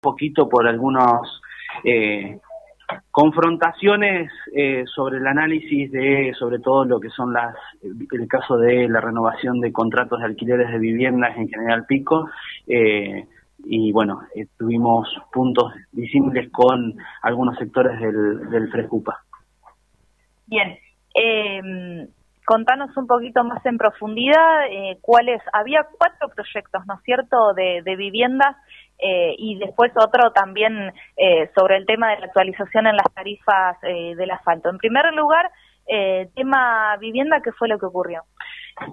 poquito por algunos eh, confrontaciones eh, sobre el análisis de sobre todo lo que son las el caso de la renovación de contratos de alquileres de viviendas en General Pico eh, y bueno eh, tuvimos puntos visibles con algunos sectores del, del Frescupa. Bien, eh, contanos un poquito más en profundidad eh, cuáles había cuatro proyectos, ¿no es cierto?, de, de viviendas eh, y después otro también eh, sobre el tema de la actualización en las tarifas eh, del asfalto. En primer lugar, eh, tema vivienda, ¿qué fue lo que ocurrió?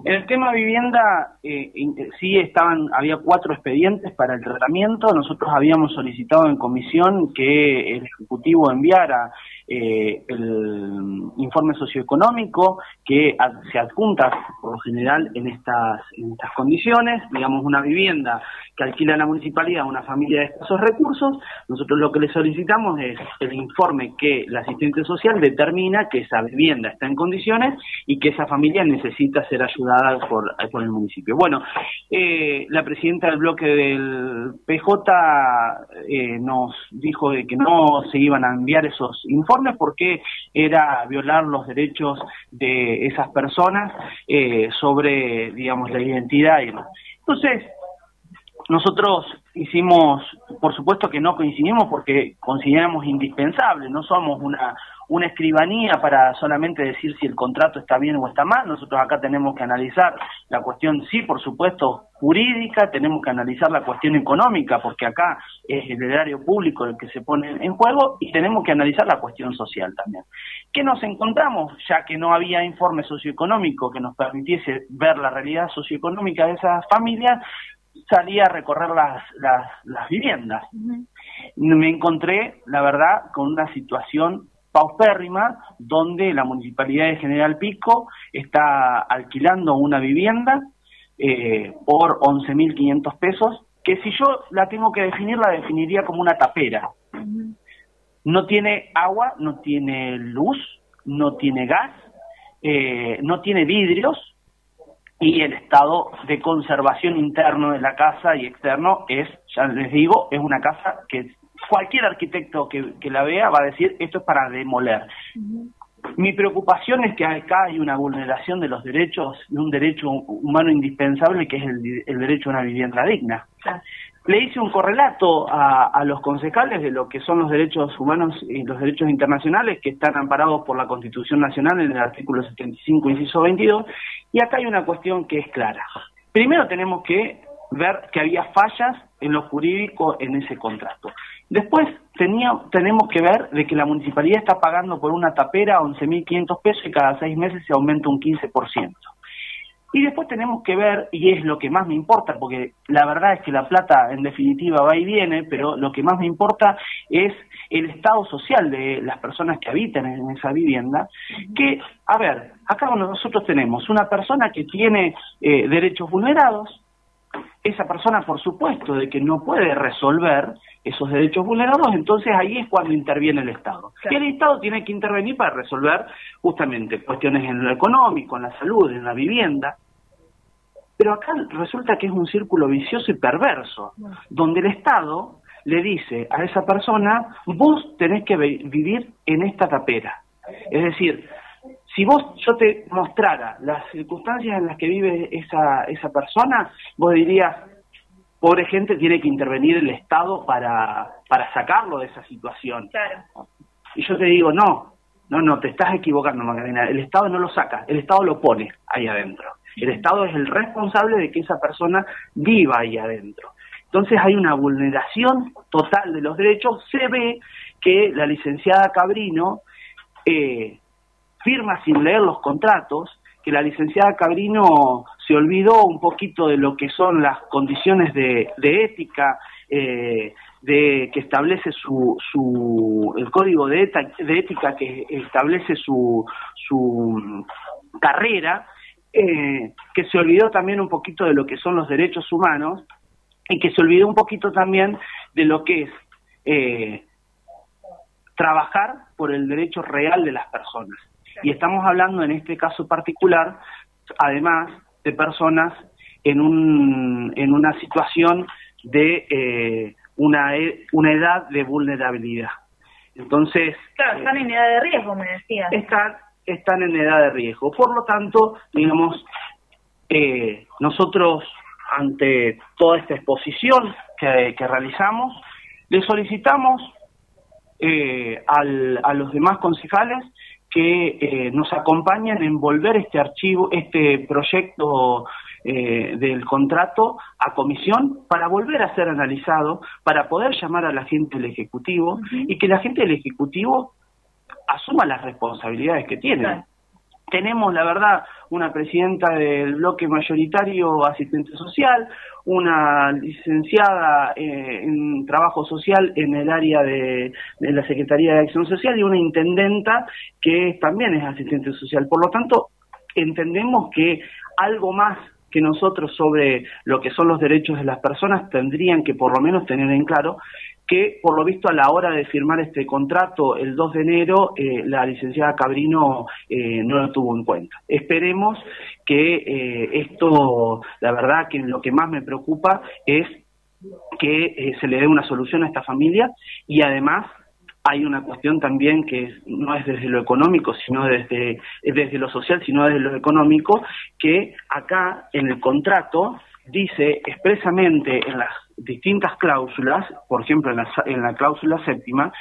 En el tema vivienda, eh, sí estaban, había cuatro expedientes para el tratamiento. Nosotros habíamos solicitado en comisión que el Ejecutivo enviara eh, el informe socioeconómico que se adjunta por lo general en estas, en estas condiciones, digamos una vivienda que alquila la municipalidad a una familia de escasos recursos, nosotros lo que le solicitamos es el informe que el asistente social determina que esa vivienda está en condiciones y que esa familia necesita ser ayudada por, por el municipio. Bueno, eh, la presidenta del bloque del PJ eh, nos dijo de que no se iban a enviar esos informes porque era violar los derechos de esas personas eh, sobre, digamos, la identidad y demás. Entonces, nosotros hicimos, por supuesto que no coincidimos porque consideramos indispensable, no somos una, una escribanía para solamente decir si el contrato está bien o está mal, nosotros acá tenemos que analizar la cuestión, sí, por supuesto, jurídica, tenemos que analizar la cuestión económica, porque acá es el erario público el que se pone en juego, y tenemos que analizar la cuestión social también. ¿Qué nos encontramos? Ya que no había informe socioeconómico que nos permitiese ver la realidad socioeconómica de esas familias, salí a recorrer las, las, las viviendas. Uh -huh. Me encontré, la verdad, con una situación paupérrima donde la municipalidad de General Pico está alquilando una vivienda eh, por 11.500 pesos, que si yo la tengo que definir, la definiría como una tapera. Uh -huh. No tiene agua, no tiene luz, no tiene gas, eh, no tiene vidrios, y el estado de conservación interno de la casa y externo es, ya les digo, es una casa que cualquier arquitecto que, que la vea va a decir esto es para demoler. Uh -huh. Mi preocupación es que acá hay una vulneración de los derechos, de un derecho humano indispensable que es el, el derecho a una vivienda digna. Claro. Le hice un correlato a, los concejales de lo que son los derechos humanos y los derechos internacionales que están amparados por la Constitución Nacional en el artículo 75, inciso 22, y acá hay una cuestión que es clara. Primero tenemos que ver que había fallas en lo jurídico en ese contrato. Después tenemos que ver de que la municipalidad está pagando por una tapera 11.500 pesos y cada seis meses se aumenta un 15%. Y después tenemos que ver, y es lo que más me importa, porque la verdad es que la plata en definitiva va y viene, pero lo que más me importa es el estado social de las personas que habitan en esa vivienda, que, a ver, acá nosotros tenemos una persona que tiene eh, derechos vulnerados, esa persona por supuesto de que no puede resolver esos derechos vulnerados, entonces ahí es cuando interviene el Estado. Claro. Y el Estado tiene que intervenir para resolver justamente cuestiones en lo económico, en la salud, en la vivienda. Pero acá resulta que es un círculo vicioso y perverso, donde el Estado le dice a esa persona, vos tenés que vivir en esta tapera. Es decir, si vos yo te mostrara las circunstancias en las que vive esa, esa persona, vos dirías, pobre gente, tiene que intervenir el Estado para, para sacarlo de esa situación. Claro. Y yo te digo, no, no, no, te estás equivocando, Magdalena, el Estado no lo saca, el Estado lo pone ahí adentro. El Estado es el responsable de que esa persona viva ahí adentro. Entonces hay una vulneración total de los derechos. Se ve que la licenciada Cabrino eh, firma sin leer los contratos, que la licenciada Cabrino se olvidó un poquito de lo que son las condiciones de, ética, eh, de que establece su, su el código de, de ética que establece su, su carrera, eh, que se olvidó también un poquito de lo que son los derechos humanos y que se olvidó un poquito también de lo que es eh, trabajar por el derecho real de las personas. Y estamos hablando en este caso particular, además de personas en, un, en una situación de eh, una, una edad de vulnerabilidad. Entonces... Claro, están en edad de riesgo, me decías. Están, están en edad de riesgo. Por lo tanto, digamos, eh, nosotros ante toda esta exposición que, realizamos, le solicitamos eh, al, a los demás concejales que eh, nos acompañen en volver este archivo, este proyecto eh, del contrato a comisión para volver a ser analizado, para poder llamar a la gente del Ejecutivo y que la gente del Ejecutivo asuma las responsabilidades que tiene. Tenemos, la verdad, una presidenta del bloque mayoritario asistente social, una licenciada eh, en trabajo social en el área de, la Secretaría de Acción Social y una intendenta que también es asistente social. Por lo tanto, entendemos que algo más que nosotros sobre lo que son los derechos de las personas tendrían que por lo menos tener en claro que por lo visto a la hora de firmar este contrato el 2 de enero eh, la licenciada Cabrino eh, no lo tuvo en cuenta. Esperemos que eh, esto, la verdad que lo que más me preocupa es que se le dé una solución a esta familia y además hay una cuestión también que no es desde lo económico, sino desde, desde lo social, sino desde lo económico, que acá en el contrato dice expresamente en las distintas cláusulas, por ejemplo en la, en la cláusula séptima,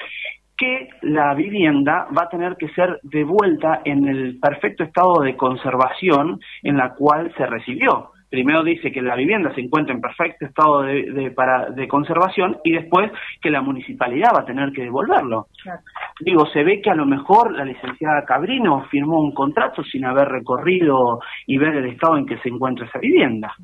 que la vivienda va a tener que ser devuelta en el perfecto estado de conservación en la cual se recibió. Primero dice que la vivienda se encuentra en perfecto estado de, para, de conservación y después que la municipalidad va a tener que devolverlo. Digo, se ve que a lo mejor la licenciada Cabrino firmó un contrato sin haber recorrido y ver el estado en que se encuentra esa vivienda.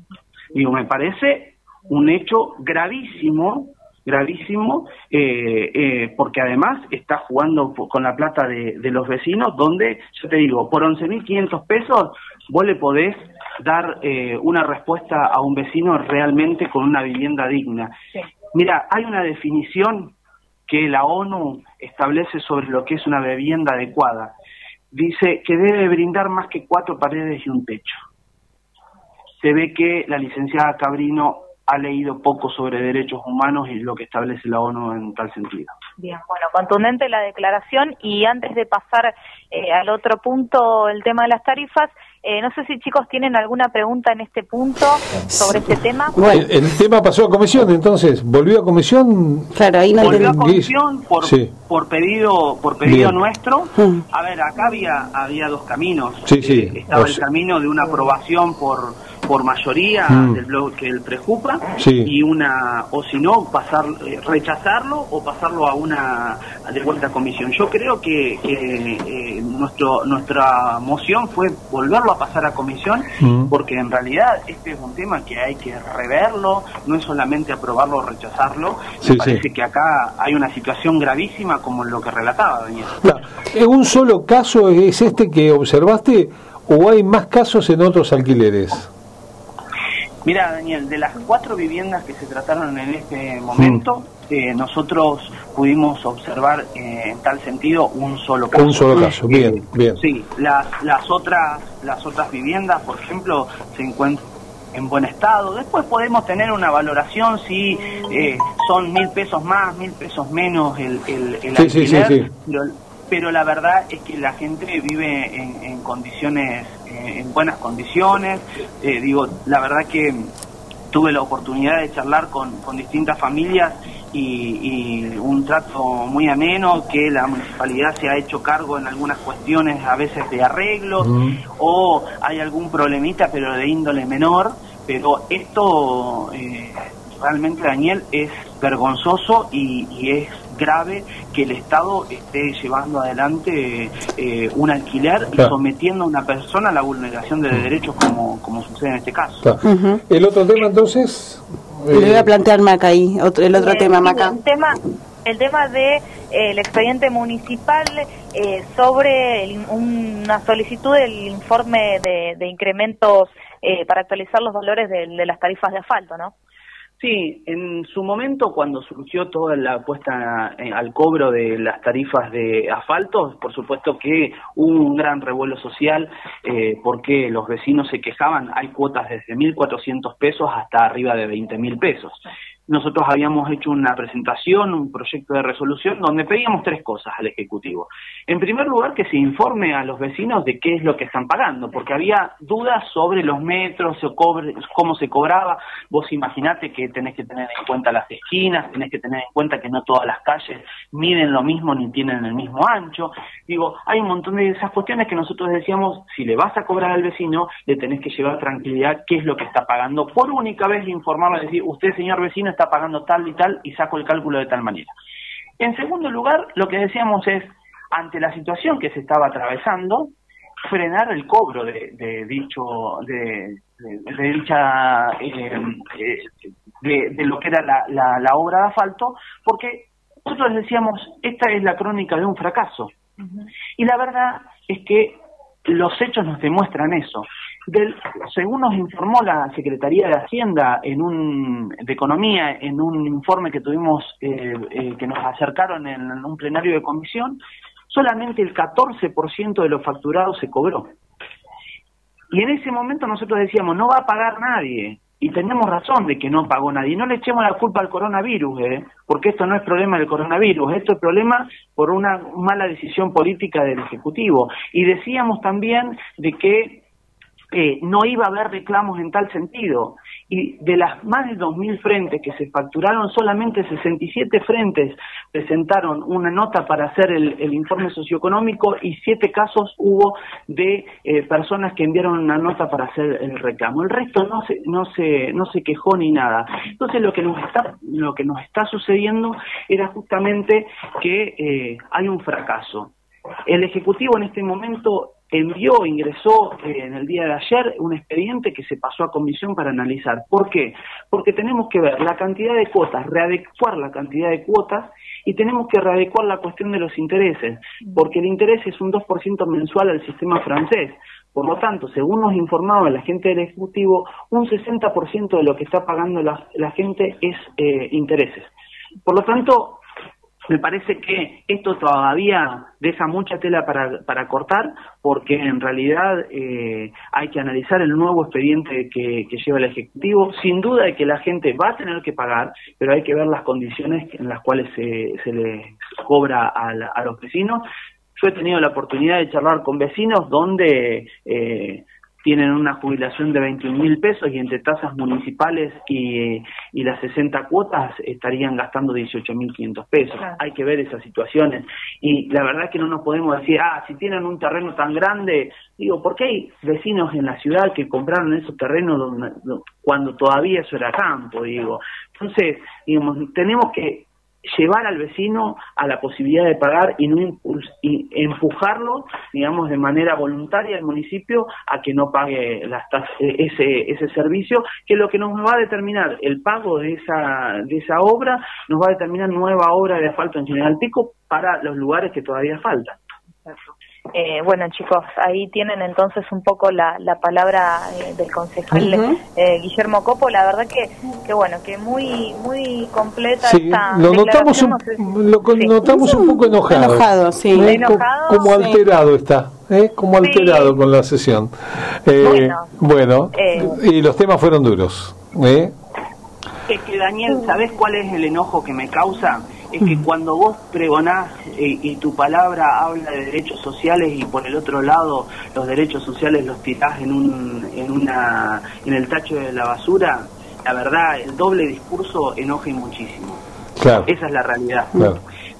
Digo, me parece un hecho gravísimo, gravísimo, eh, eh, porque además está jugando con la plata de, los vecinos, donde, yo te digo, por 11.500 pesos vos le podés dar eh, una respuesta a un vecino realmente con una vivienda digna. Mira, hay una definición que la ONU establece sobre lo que es una vivienda adecuada. Dice que debe brindar más que cuatro paredes y un techo se ve que la licenciada Cabrino ha leído poco sobre derechos humanos y lo que establece la ONU en tal sentido. Bien, bueno, contundente la declaración y antes de pasar eh, al otro punto, el tema de las tarifas, eh, no sé si chicos tienen alguna pregunta en este punto sobre este tema. Bueno, el, tema pasó a comisión, entonces, ¿volvió a comisión? Claro, ahí no Volvió a comisión por, por pedido por pedido nuestro. Mm. A ver, acá había había dos caminos. Sí, sí. Eh, estaba el camino de una aprobación por por mayoría mm. del bloque el prejupa y una o si no pasar eh, rechazarlo o pasarlo a una de vuelta a comisión. Yo creo que, eh, nuestro nuestra moción fue volverlo a pasar a comisión mm. porque en realidad este es un tema que hay que reverlo no es solamente aprobarlo o rechazarlo. Me parece que acá hay una situación gravísima como lo que relataba Daniel. ¿En un solo caso es este que observaste o hay más casos en otros alquileres Mira, Daniel, de las cuatro viviendas que se trataron en este momento, mm. eh, nosotros pudimos observar eh, en tal sentido un solo caso. Un solo caso, bien, eh, bien. Sí, las, las, otras, las otras viviendas, por ejemplo, se encuentran en buen estado. Después podemos tener una valoración si son mil pesos más, mil pesos menos el, el, el alquiler, pero, la verdad es que la gente vive en, en condiciones en buenas condiciones. Eh, digo, la verdad que tuve la oportunidad de charlar con, con distintas familias y, un trato muy ameno, que la municipalidad se ha hecho cargo en algunas cuestiones a veces de arreglos o hay algún problemita pero de índole menor, pero esto eh, realmente Daniel es vergonzoso y es grave que el Estado esté llevando adelante eh, un alquiler y sometiendo a una persona a la vulneración de derechos como, como sucede en este caso. El otro tema entonces... Le voy a eh, plantear Maca ahí, otro, el otro tema, Maca. El tema, el tema de eh, el expediente municipal sobre una solicitud del informe de, incrementos para actualizar los valores de, de las tarifas de asfalto, ¿no? Sí, en su momento cuando surgió toda la puesta eh, al cobro de las tarifas de asfalto, por supuesto que hubo un gran revuelo social eh, porque los vecinos se quejaban, hay cuotas desde 1.400 pesos hasta arriba de 20.000 pesos nosotros habíamos hecho una presentación, un proyecto de resolución, donde pedíamos tres cosas al Ejecutivo. En primer lugar, que se informe a los vecinos de qué es lo que están pagando, porque había dudas sobre los metros, cómo se cobraba. Vos imaginate que tenés que tener en cuenta las esquinas, tenés que tener en cuenta que no todas las calles miden lo mismo ni tienen el mismo ancho. Digo, hay un montón de esas cuestiones que nosotros decíamos, si le vas a cobrar al vecino, le tenés que llevar tranquilidad qué es lo que está pagando. Por única vez informarlo, decir, usted, señor vecino, está pagando tal y tal y saco el cálculo de tal manera. En segundo lugar, lo que decíamos es, ante la situación que se estaba atravesando, frenar el cobro de, dicho de, dicha eh, eh, de, lo que era la, la, obra de asfalto porque nosotros decíamos esta es la crónica de un fracaso. Y la verdad es que los hechos nos demuestran eso del, según nos informó la Secretaría de Hacienda en un, de Economía en un informe que tuvimos, eh, eh, que nos acercaron en, un plenario de comisión, solamente el 14% de los facturados se cobró. Y en ese momento nosotros decíamos, no va a pagar nadie. Y tenemos razón de que no pagó nadie. No le echemos la culpa al coronavirus, ¿eh? porque esto no es problema del coronavirus, esto es problema por una mala decisión política del Ejecutivo. Y decíamos también de que no iba a haber reclamos en tal sentido. Y de las más de 2.000 frentes que se facturaron, solamente 67 frentes presentaron una nota para hacer el, informe socioeconómico y siete casos hubo de eh, personas que enviaron una nota para hacer el reclamo. El resto no se, no se, no se quejó ni nada. Entonces lo que nos está, lo que nos está sucediendo era justamente que eh, hay un fracaso. El Ejecutivo en este momento envió, ingresó eh, en el día de ayer un expediente que se pasó a comisión para analizar. ¿Por qué? Porque tenemos que ver la cantidad de cuotas, readecuar la cantidad de cuotas y tenemos que readecuar la cuestión de los intereses, porque el interés es un 2% mensual al sistema francés. Por lo tanto, según nos informaba la gente del Ejecutivo, un 60% de lo que está pagando la, gente es eh, intereses. Por lo tanto, me parece que esto todavía deja mucha tela para, para cortar porque en realidad eh, hay que analizar el nuevo expediente que, lleva el Ejecutivo. Sin duda de que la gente va a tener que pagar, pero hay que ver las condiciones en las cuales se, se les cobra a, a los vecinos. Yo he tenido la oportunidad de charlar con vecinos donde eh, tienen una jubilación de 21 mil pesos y entre tasas municipales y, y las 60 cuotas estarían gastando 18 mil 500 pesos. Hay que ver esas situaciones. Y la verdad es que no nos podemos decir, ah, si tienen un terreno tan grande, digo, ¿por qué hay vecinos en la ciudad que compraron esos terrenos cuando todavía eso era campo? Digo, entonces, digamos, tenemos que llevar al vecino a la posibilidad de pagar y no y empujarlo, digamos, de manera voluntaria al municipio a que no pague las ese, ese servicio, que lo que nos va a determinar el pago de esa, de esa obra, nos va a determinar nueva obra de asfalto en General Pico para los lugares que todavía faltan. Eh, bueno, chicos, ahí tienen entonces un poco la, la palabra eh, del concejal eh, Guillermo Copo. La verdad que, que bueno, que muy muy completa sí, Lo notamos, un, lo notamos un poco enojado. Enojado, sí. como alterado está. Como alterado con la sesión. bueno, bueno y los temas fueron duros. Es que Daniel, ¿sabes cuál es el enojo que me causa? Es que cuando vos pregonás eh, y tu palabra habla de derechos sociales y por el otro lado los derechos sociales los tirás en un en una en el tacho de la basura la verdad el doble discurso enoja muchísimo. Claro. esa es la realidad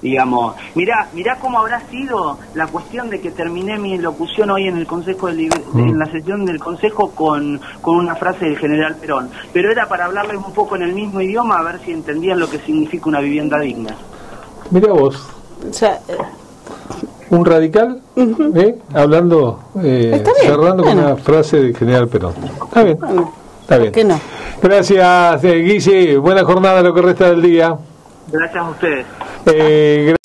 digamos mirá mirá cómo habrá sido la cuestión de que terminé mi locución hoy en el consejo de, mm. en la sesión del consejo con, con una frase del general Perón. Pero era para hablarles un poco en el mismo idioma a ver si entendían lo que significa una vivienda digna. Mira vos. Eh, un radical ¿eh? hablando eh, cerrando con una frase del general Perón. Está bien está bien. ¿Qué no? gracias Guille. Buena jornada lo que resta del día Gracias a ustedes. Eh,